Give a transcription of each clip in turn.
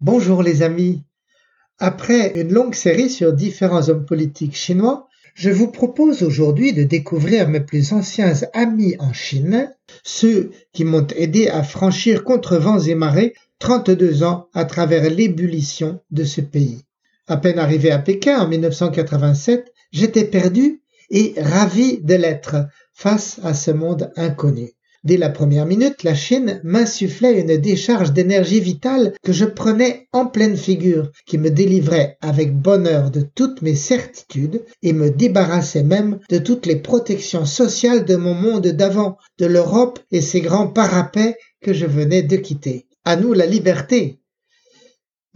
Bonjour les amis. Après une longue série sur différents hommes politiques chinois, je vous propose aujourd'hui de découvrir mes plus anciens amis en Chine, ceux qui m'ont aidé à franchir contre vents et marées 32 ans à travers l'ébullition de ce pays. À peine arrivé à Pékin en 1987, j'étais perdu et ravi de l'être face à ce monde inconnu. Dès la première minute, la Chine m'insufflait une décharge d'énergie vitale que je prenais en pleine figure, qui me délivrait avec bonheur de toutes mes certitudes et me débarrassait même de toutes les protections sociales de mon monde d'avant, de l'Europe et ses grands parapets que je venais de quitter. À nous la liberté.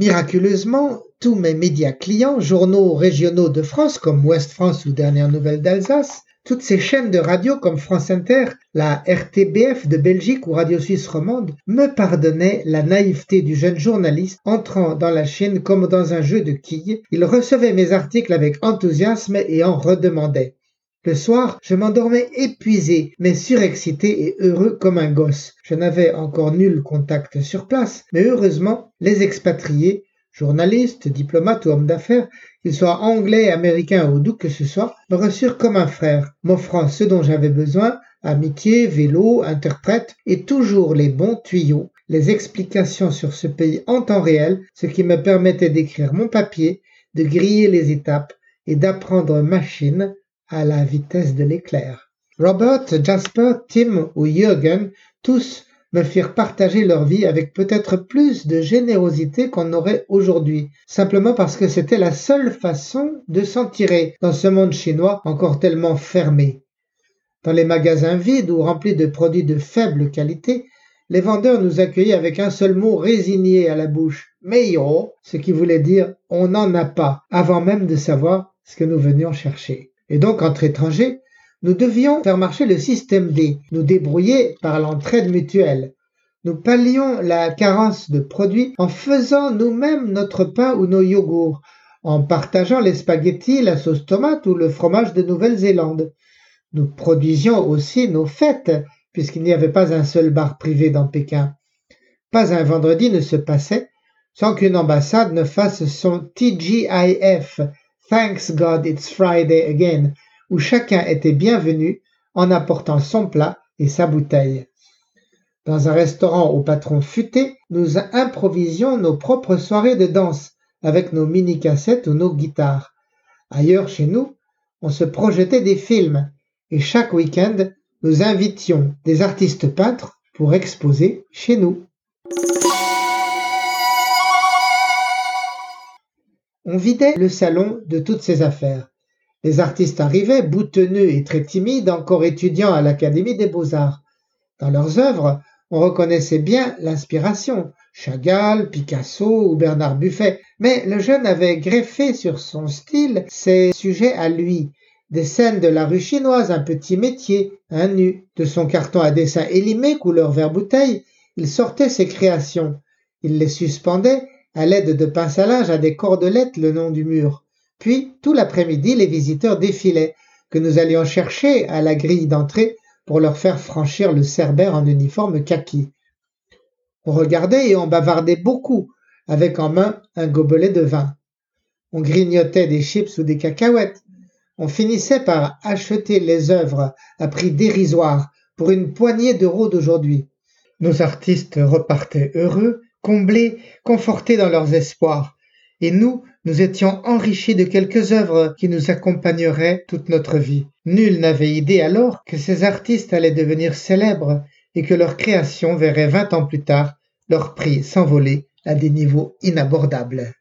Miraculeusement, tous mes médias clients, journaux régionaux de France comme Ouest France ou Dernière Nouvelle d'Alsace, toutes ces chaînes de radio comme France Inter, la RTBF de Belgique ou Radio Suisse romande me pardonnaient la naïveté du jeune journaliste entrant dans la Chine comme dans un jeu de quilles. Il recevait mes articles avec enthousiasme et en redemandait. Le soir, je m'endormais épuisé, mais surexcité et heureux comme un gosse. Je n'avais encore nul contact sur place, mais heureusement, les expatriés Journalistes, diplomates ou hommes d'affaires, qu'ils soient anglais, américains ou d'où que ce soit, me reçurent comme un frère, m'offrant ce dont j'avais besoin, amitié, vélo, interprète et toujours les bons tuyaux, les explications sur ce pays en temps réel, ce qui me permettait d'écrire mon papier, de griller les étapes et d'apprendre machine à la vitesse de l'éclair. Robert, Jasper, Tim ou Jürgen, tous me firent partager leur vie avec peut-être plus de générosité qu'on aurait aujourd'hui, simplement parce que c'était la seule façon de s'en tirer dans ce monde chinois encore tellement fermé. Dans les magasins vides ou remplis de produits de faible qualité, les vendeurs nous accueillaient avec un seul mot résigné à la bouche, meio, ce qui voulait dire on n'en a pas, avant même de savoir ce que nous venions chercher. Et donc, entre étrangers, nous devions faire marcher le système D, nous débrouiller par l'entraide mutuelle. Nous pallions la carence de produits en faisant nous-mêmes notre pain ou nos yogourts, en partageant les spaghettis, la sauce tomate ou le fromage de Nouvelle-Zélande. Nous produisions aussi nos fêtes, puisqu'il n'y avait pas un seul bar privé dans Pékin. Pas un vendredi ne se passait sans qu'une ambassade ne fasse son TGIF, Thanks God It's Friday Again, où chacun était bienvenu en apportant son plat et sa bouteille. Dans un restaurant au patron futé, nous improvisions nos propres soirées de danse avec nos mini-cassettes ou nos guitares. Ailleurs chez nous, on se projetait des films et chaque week-end, nous invitions des artistes peintres pour exposer chez nous. On vidait le salon de toutes ces affaires. Les artistes arrivaient, boutonneux et très timides, encore étudiants à l'Académie des beaux-arts. Dans leurs œuvres, on reconnaissait bien l'inspiration, Chagall, Picasso ou Bernard Buffet, mais le jeune avait greffé sur son style ses sujets à lui, des scènes de la rue chinoise, un petit métier, un nu. De son carton à dessin élimé couleur vert bouteille, il sortait ses créations. Il les suspendait à l'aide de pince à linge à des cordelettes le long du mur. Puis, tout l'après-midi, les visiteurs défilaient, que nous allions chercher à la grille d'entrée pour leur faire franchir le cerbère en uniforme kaki. On regardait et on bavardait beaucoup, avec en main un gobelet de vin. On grignotait des chips ou des cacahuètes. On finissait par acheter les œuvres à prix dérisoire pour une poignée d'euros d'aujourd'hui. Nos artistes repartaient heureux, comblés, confortés dans leurs espoirs, et nous, nous étions enrichis de quelques œuvres qui nous accompagneraient toute notre vie. Nul n'avait idée alors que ces artistes allaient devenir célèbres et que leur création verrait vingt ans plus tard leur prix s'envoler à des niveaux inabordables.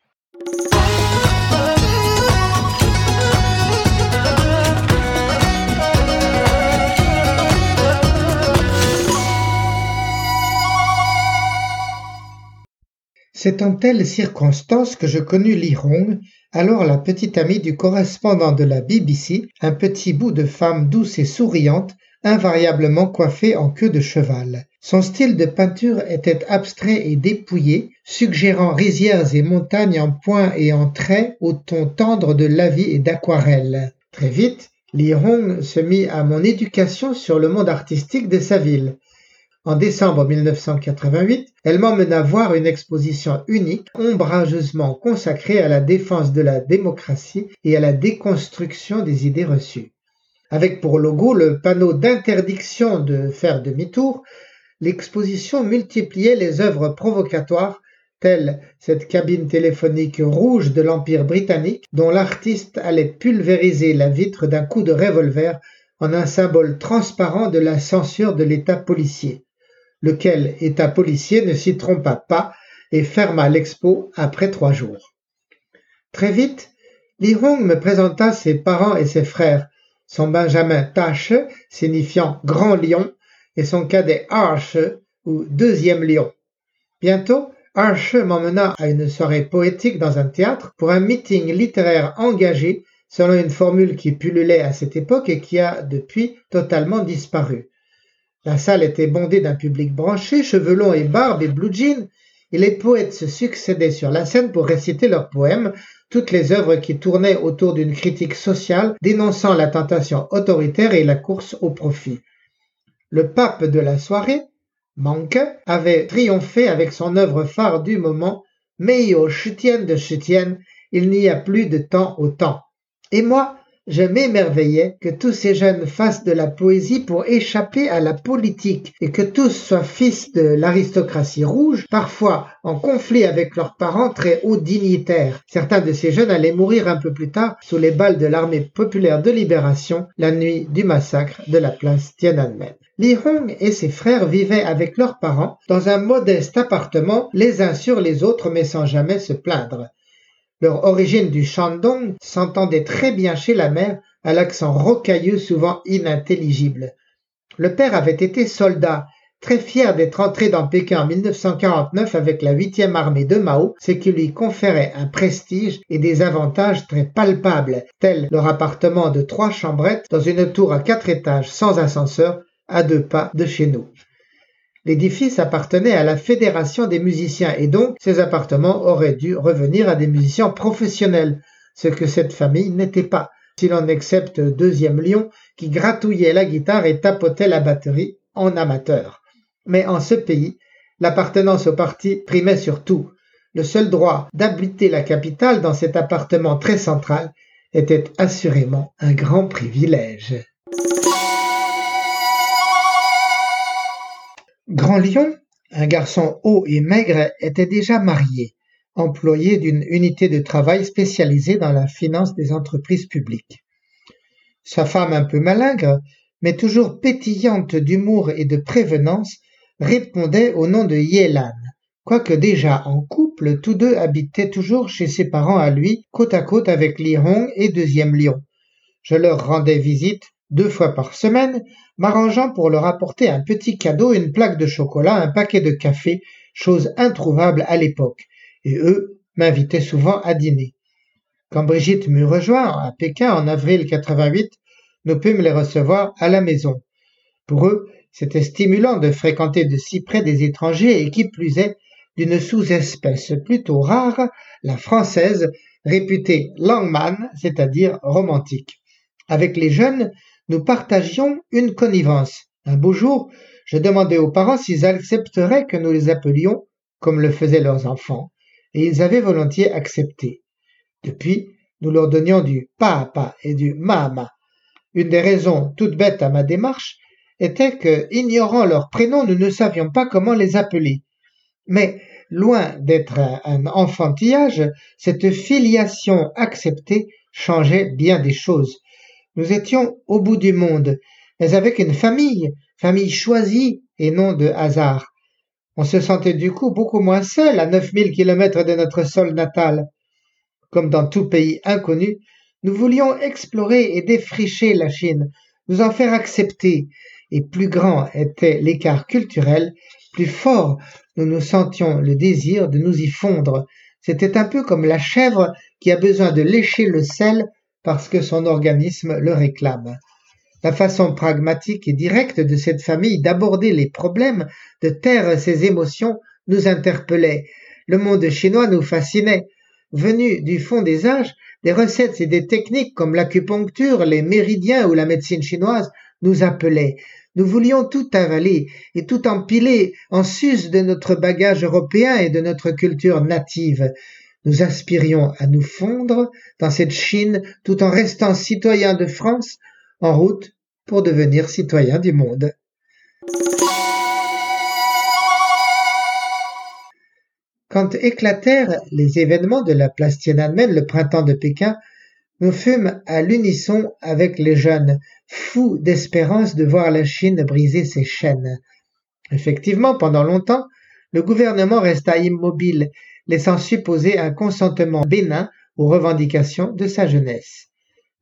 C'est en telle circonstance que je connus Li Hong, alors la petite amie du correspondant de la BBC, un petit bout de femme douce et souriante, invariablement coiffée en queue de cheval. Son style de peinture était abstrait et dépouillé, suggérant rizières et montagnes en points et en traits au ton tendre de lavis et d'aquarelle. Très vite, Li Hong se mit à mon éducation sur le monde artistique de sa ville. En décembre 1988, elle m'emmena voir une exposition unique, ombrageusement consacrée à la défense de la démocratie et à la déconstruction des idées reçues. Avec pour logo le panneau d'interdiction de faire demi-tour, l'exposition multipliait les œuvres provocatoires telles cette cabine téléphonique rouge de l'Empire britannique dont l'artiste allait pulvériser la vitre d'un coup de revolver en un symbole transparent de la censure de l'État policier, lequel État policier ne s'y trompa pas et ferma l'expo après trois jours. Très vite, Li Hong me présenta ses parents et ses frères, son Benjamin Tache, signifiant grand lion, et son cadet Arche ou deuxième lion. Bientôt, Arche m'emmena à une soirée poétique dans un théâtre pour un meeting littéraire engagé selon une formule qui pullulait à cette époque et qui a depuis totalement disparu. La salle était bondée d'un public branché, cheveux longs et barbe et blue jeans, et les poètes se succédaient sur la scène pour réciter leurs poèmes, toutes les œuvres qui tournaient autour d'une critique sociale dénonçant la tentation autoritaire et la course au profit. Le pape de la soirée, Manque, avait triomphé avec son œuvre phare du moment, Meio Chutienne de Chutienne, il n'y a plus de temps au temps. Et moi, je m'émerveillais que tous ces jeunes fassent de la poésie pour échapper à la politique et que tous soient fils de l'aristocratie rouge, parfois en conflit avec leurs parents très hauts dignitaires. Certains de ces jeunes allaient mourir un peu plus tard sous les balles de l'armée populaire de libération la nuit du massacre de la place Tiananmen. Li Hong et ses frères vivaient avec leurs parents dans un modeste appartement les uns sur les autres mais sans jamais se plaindre. Leur origine du Shandong s'entendait très bien chez la mère, à l'accent rocailleux souvent inintelligible. Le père avait été soldat, très fier d'être entré dans Pékin en 1949 avec la 8e armée de Mao, ce qui lui conférait un prestige et des avantages très palpables, tels leur appartement de trois chambrettes dans une tour à quatre étages sans ascenseur à deux pas de chez nous. L'édifice appartenait à la Fédération des musiciens et donc ces appartements auraient dû revenir à des musiciens professionnels, ce que cette famille n'était pas, si l'on accepte Deuxième Lion qui gratouillait la guitare et tapotait la batterie en amateur. Mais en ce pays, l'appartenance au parti primait surtout. Le seul droit d'habiter la capitale dans cet appartement très central était assurément un grand privilège. Grand Lion, un garçon haut et maigre, était déjà marié, employé d'une unité de travail spécialisée dans la finance des entreprises publiques. Sa femme un peu malingre, mais toujours pétillante d'humour et de prévenance, répondait au nom de Yelan, quoique déjà en couple, tous deux habitaient toujours chez ses parents à lui, côte à côte avec Li Hong et Deuxième Lion. Je leur rendais visite deux fois par semaine, m'arrangeant pour leur apporter un petit cadeau, une plaque de chocolat, un paquet de café, chose introuvable à l'époque, et eux m'invitaient souvent à dîner. Quand Brigitte m'eut rejoint à Pékin en avril 88, nous pûmes les recevoir à la maison. Pour eux, c'était stimulant de fréquenter de si près des étrangers et qui plus est, d'une sous-espèce plutôt rare, la française, réputée langman, c'est-à-dire romantique. Avec les jeunes, nous partagions une connivence. Un beau jour, je demandai aux parents s'ils accepteraient que nous les appelions comme le faisaient leurs enfants, et ils avaient volontiers accepté. Depuis, nous leur donnions du papa et du mama. Une des raisons toutes bêtes à ma démarche était que, ignorant leurs prénoms, nous ne savions pas comment les appeler. Mais, loin d'être un enfantillage, cette filiation acceptée changeait bien des choses. Nous étions au bout du monde, mais avec une famille, famille choisie et non de hasard. On se sentait du coup beaucoup moins seul à 9000 kilomètres de notre sol natal. Comme dans tout pays inconnu, nous voulions explorer et défricher la Chine, nous en faire accepter, et plus grand était l'écart culturel, plus fort nous nous sentions le désir de nous y fondre. C'était un peu comme la chèvre qui a besoin de lécher le sel parce que son organisme le réclame. La façon pragmatique et directe de cette famille d'aborder les problèmes, de taire ses émotions, nous interpellait. Le monde chinois nous fascinait. Venu du fond des âges, des recettes et des techniques comme l'acupuncture, les méridiens ou la médecine chinoise nous appelaient. Nous voulions tout avaler et tout empiler en sus de notre bagage européen et de notre culture native. Nous aspirions à nous fondre dans cette Chine tout en restant citoyens de France en route pour devenir citoyens du monde. Quand éclatèrent les événements de la place Tiananmen le printemps de Pékin, nous fûmes à l'unisson avec les jeunes, fous d'espérance de voir la Chine briser ses chaînes. Effectivement, pendant longtemps, le gouvernement resta immobile, laissant supposer un consentement bénin aux revendications de sa jeunesse.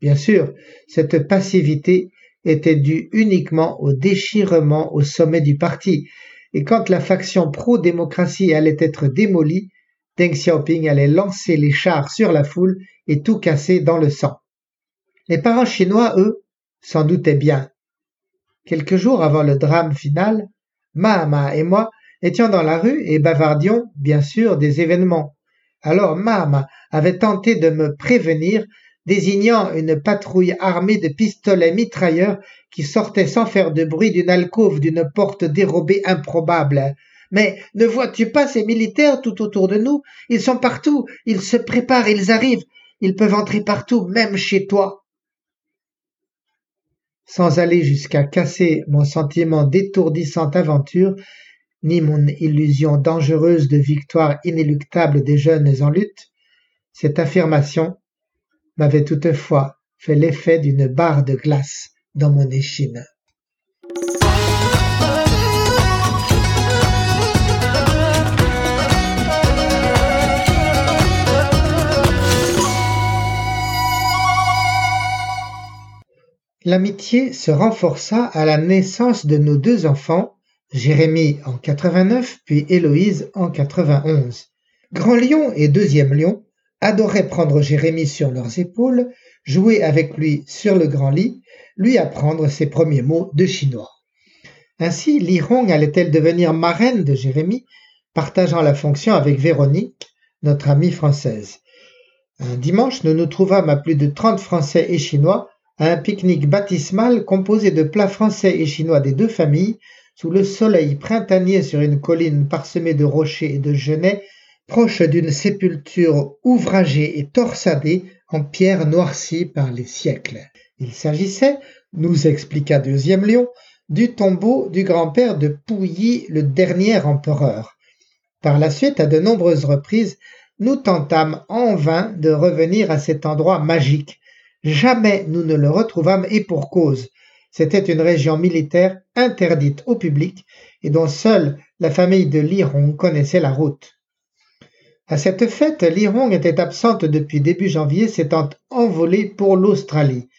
Bien sûr, cette passivité était due uniquement au déchirement au sommet du parti, et quand la faction pro-démocratie allait être démolie, Deng Xiaoping allait lancer les chars sur la foule et tout casser dans le sang. Les parents chinois, eux, s'en doutaient bien. Quelques jours avant le drame final, Mahama et moi étions dans la rue et bavardions, bien sûr, des événements. Alors Mahama avait tenté de me prévenir désignant une patrouille armée de pistolets mitrailleurs qui sortait sans faire de bruit d'une alcôve d'une porte dérobée improbable. Mais ne vois-tu pas ces militaires tout autour de nous? Ils sont partout, ils se préparent, ils arrivent, ils peuvent entrer partout, même chez toi. Sans aller jusqu'à casser mon sentiment d'étourdissante aventure, ni mon illusion dangereuse de victoire inéluctable des jeunes en lutte, cette affirmation m'avait toutefois fait l'effet d'une barre de glace dans mon échine. L'amitié se renforça à la naissance de nos deux enfants, Jérémie en 89 puis Héloïse en 91. Grand Lion et Deuxième Lion adoraient prendre Jérémie sur leurs épaules, jouer avec lui sur le grand lit, lui apprendre ses premiers mots de chinois. Ainsi, Li Hong allait-elle devenir marraine de Jérémie, partageant la fonction avec Véronique, notre amie française. Un dimanche, nous nous trouvâmes à plus de trente Français et Chinois à un pique-nique baptismal composé de plats français et chinois des deux familles, sous le soleil printanier sur une colline parsemée de rochers et de genêts proche d'une sépulture ouvragée et torsadée en pierre noircie par les siècles. Il s'agissait, nous expliqua Deuxième Lion, du tombeau du grand-père de Pouilly, le dernier empereur. Par la suite, à de nombreuses reprises, nous tentâmes en vain de revenir à cet endroit magique. Jamais nous ne le retrouvâmes et pour cause. C'était une région militaire interdite au public et dont seule la famille de Liron connaissait la route. À cette fête, Lirong était absente depuis début janvier, s'étant envolée pour l'Australie.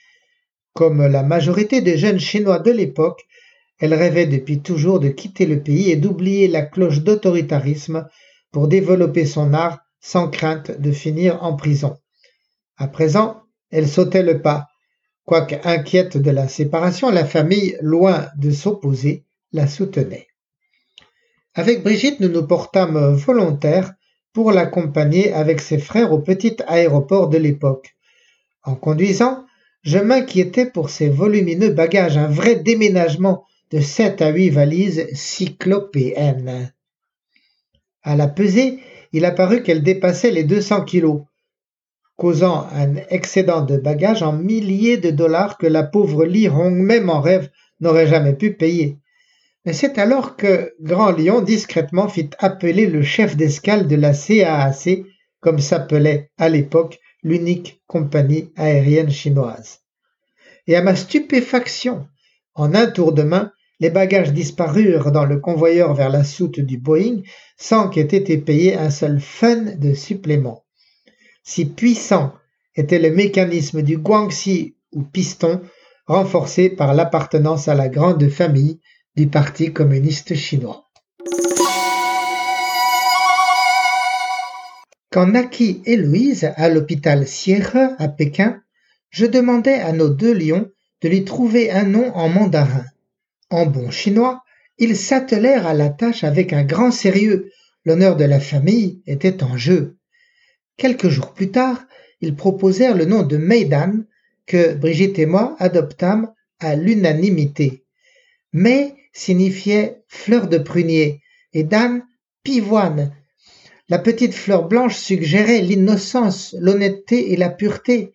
Comme la majorité des jeunes Chinois de l'époque, elle rêvait depuis toujours de quitter le pays et d'oublier la cloche d'autoritarisme pour développer son art sans crainte de finir en prison. À présent, elle sautait le pas. Quoique inquiète de la séparation, la famille, loin de s'opposer, la soutenait. Avec Brigitte, nous nous portâmes volontaires pour l'accompagner avec ses frères au petit aéroport de l'époque. En conduisant, je m'inquiétais pour ses volumineux bagages, un vrai déménagement de sept à huit valises cyclopéennes. À la pesée, il apparut qu'elle dépassait les deux cents kilos, causant un excédent de bagages en milliers de dollars que la pauvre Li Hong, même en rêve, n'aurait jamais pu payer. Mais c'est alors que Grand Lion discrètement fit appeler le chef d'escale de la CAAC, comme s'appelait à l'époque l'unique compagnie aérienne chinoise. Et à ma stupéfaction, en un tour de main, les bagages disparurent dans le convoyeur vers la soute du Boeing sans qu'ait été payé un seul fun de supplément. Si puissant était le mécanisme du Guangxi ou piston, renforcé par l'appartenance à la grande famille du Parti communiste chinois. Quand naquit Héloïse à l'hôpital Sierre à Pékin, je demandai à nos deux lions de lui trouver un nom en mandarin. En bon chinois, ils s'attelèrent à la tâche avec un grand sérieux. L'honneur de la famille était en jeu. Quelques jours plus tard, ils proposèrent le nom de Meidan, que Brigitte et moi adoptâmes à l'unanimité. May signifiait fleur de prunier et Dan pivoine. La petite fleur blanche suggérait l'innocence, l'honnêteté et la pureté,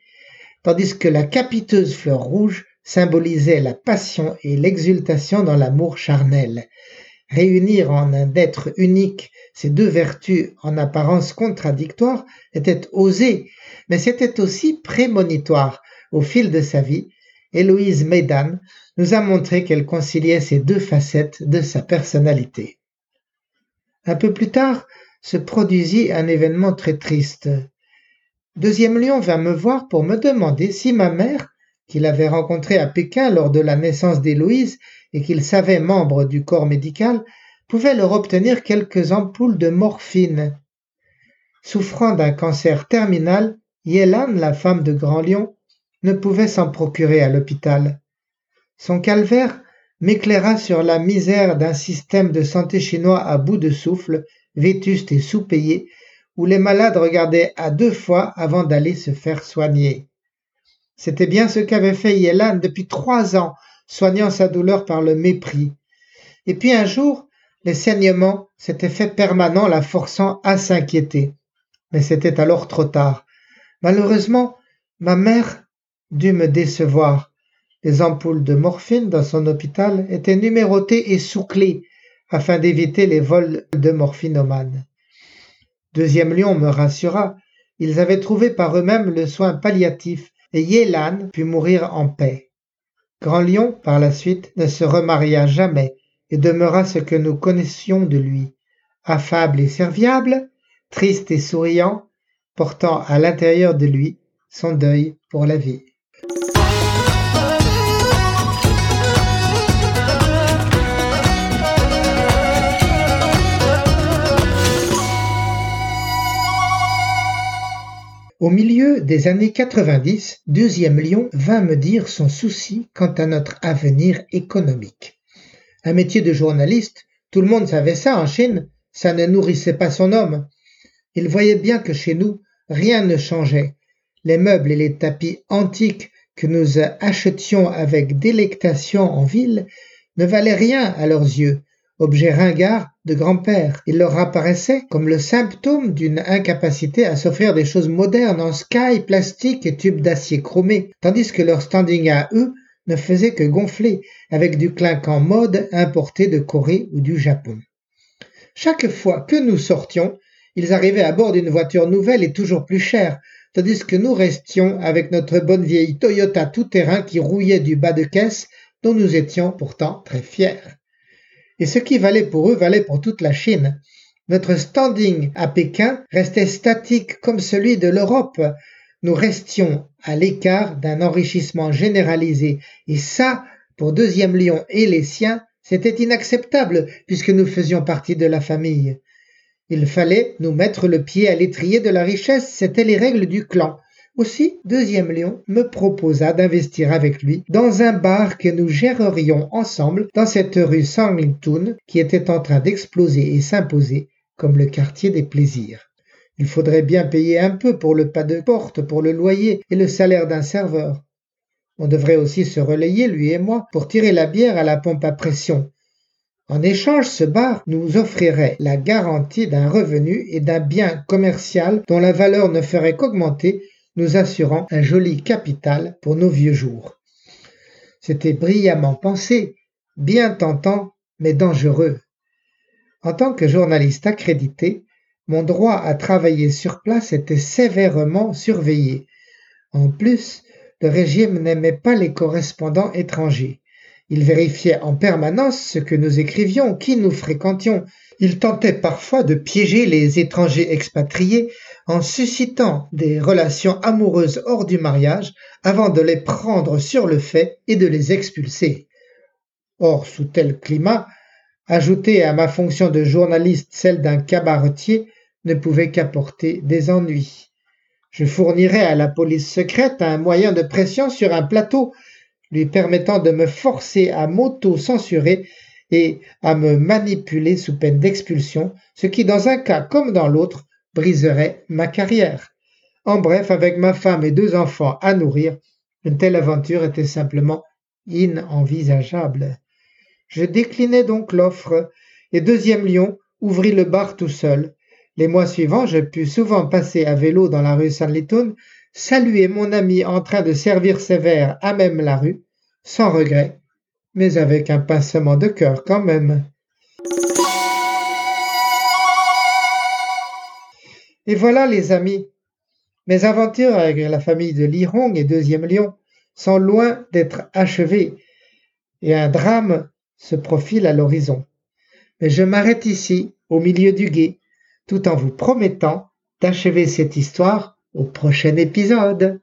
tandis que la capiteuse fleur rouge symbolisait la passion et l'exultation dans l'amour charnel. Réunir en un être unique ces deux vertus en apparence contradictoires était osé, mais c'était aussi prémonitoire. Au fil de sa vie, Héloïse Médan nous a montré qu'elle conciliait ces deux facettes de sa personnalité. Un peu plus tard se produisit un événement très triste. Deuxième Lion vint me voir pour me demander si ma mère qu'il avait rencontré à Pékin lors de la naissance d'Héloïse et qu'il savait membre du corps médical, pouvait leur obtenir quelques ampoules de morphine. Souffrant d'un cancer terminal, Yélan, la femme de Grand Lion, ne pouvait s'en procurer à l'hôpital. Son calvaire m'éclaira sur la misère d'un système de santé chinois à bout de souffle, vétuste et sous-payé, où les malades regardaient à deux fois avant d'aller se faire soigner. C'était bien ce qu'avait fait Yélan depuis trois ans, soignant sa douleur par le mépris. Et puis un jour, les saignements s'étaient faits permanents, la forçant à s'inquiéter. Mais c'était alors trop tard. Malheureusement, ma mère dut me décevoir. Les ampoules de morphine dans son hôpital étaient numérotées et sous clé afin d'éviter les vols de morphinomanes. Deuxième Lion me rassura. Ils avaient trouvé par eux-mêmes le soin palliatif et Yélan put mourir en paix. Grand Lion, par la suite, ne se remaria jamais et demeura ce que nous connaissions de lui, affable et serviable, triste et souriant, portant à l'intérieur de lui son deuil pour la vie. Au milieu des années 90, Deuxième Lion vint me dire son souci quant à notre avenir économique. Un métier de journaliste, tout le monde savait ça en Chine, ça ne nourrissait pas son homme. Il voyait bien que chez nous, rien ne changeait. Les meubles et les tapis antiques que nous achetions avec délectation en ville ne valaient rien à leurs yeux, objet ringard de grand-père. Il leur apparaissait comme le symptôme d'une incapacité à s'offrir des choses modernes en sky, plastique et tubes d'acier chromé, tandis que leur standing à eux ne faisait que gonfler avec du clinquant mode importé de Corée ou du Japon. Chaque fois que nous sortions, ils arrivaient à bord d'une voiture nouvelle et toujours plus chère, tandis que nous restions avec notre bonne vieille Toyota tout-terrain qui rouillait du bas de caisse dont nous étions pourtant très fiers et ce qui valait pour eux valait pour toute la Chine. Notre standing à Pékin restait statique comme celui de l'Europe. Nous restions à l'écart d'un enrichissement généralisé, et ça, pour Deuxième Lion et les siens, c'était inacceptable puisque nous faisions partie de la famille. Il fallait nous mettre le pied à l'étrier de la richesse, c'étaient les règles du clan. Aussi, Deuxième Lion me proposa d'investir avec lui dans un bar que nous gérerions ensemble dans cette rue Sanglitun qui était en train d'exploser et s'imposer comme le quartier des plaisirs. Il faudrait bien payer un peu pour le pas de porte, pour le loyer et le salaire d'un serveur. On devrait aussi se relayer, lui et moi, pour tirer la bière à la pompe à pression. En échange, ce bar nous offrirait la garantie d'un revenu et d'un bien commercial dont la valeur ne ferait qu'augmenter nous assurant un joli capital pour nos vieux jours. C'était brillamment pensé, bien tentant, mais dangereux. En tant que journaliste accrédité, mon droit à travailler sur place était sévèrement surveillé. En plus, le régime n'aimait pas les correspondants étrangers. Il vérifiait en permanence ce que nous écrivions, qui nous fréquentions. Il tentait parfois de piéger les étrangers expatriés en suscitant des relations amoureuses hors du mariage avant de les prendre sur le fait et de les expulser. Or, sous tel climat, ajouter à ma fonction de journaliste celle d'un cabaretier ne pouvait qu'apporter des ennuis. Je fournirais à la police secrète un moyen de pression sur un plateau. lui permettant de me forcer à m'auto-censurer et à me manipuler sous peine d'expulsion, ce qui dans un cas comme dans l'autre briserait ma carrière. En bref, avec ma femme et deux enfants à nourrir, une telle aventure était simplement inenvisageable. Je déclinai donc l'offre, et Deuxième Lion ouvrit le bar tout seul. Les mois suivants, je pus souvent passer à vélo dans la rue Saint-Litoun, saluer mon ami en train de servir ses verres à même la rue, sans regret, mais avec un pincement de cœur quand même. Et voilà les amis, mes aventures avec la famille de Lirong et Deuxième Lion sont loin d'être achevées, et un drame se profile à l'horizon. Mais je m'arrête ici, au milieu du guet, tout en vous promettant d'achever cette histoire au prochain épisode.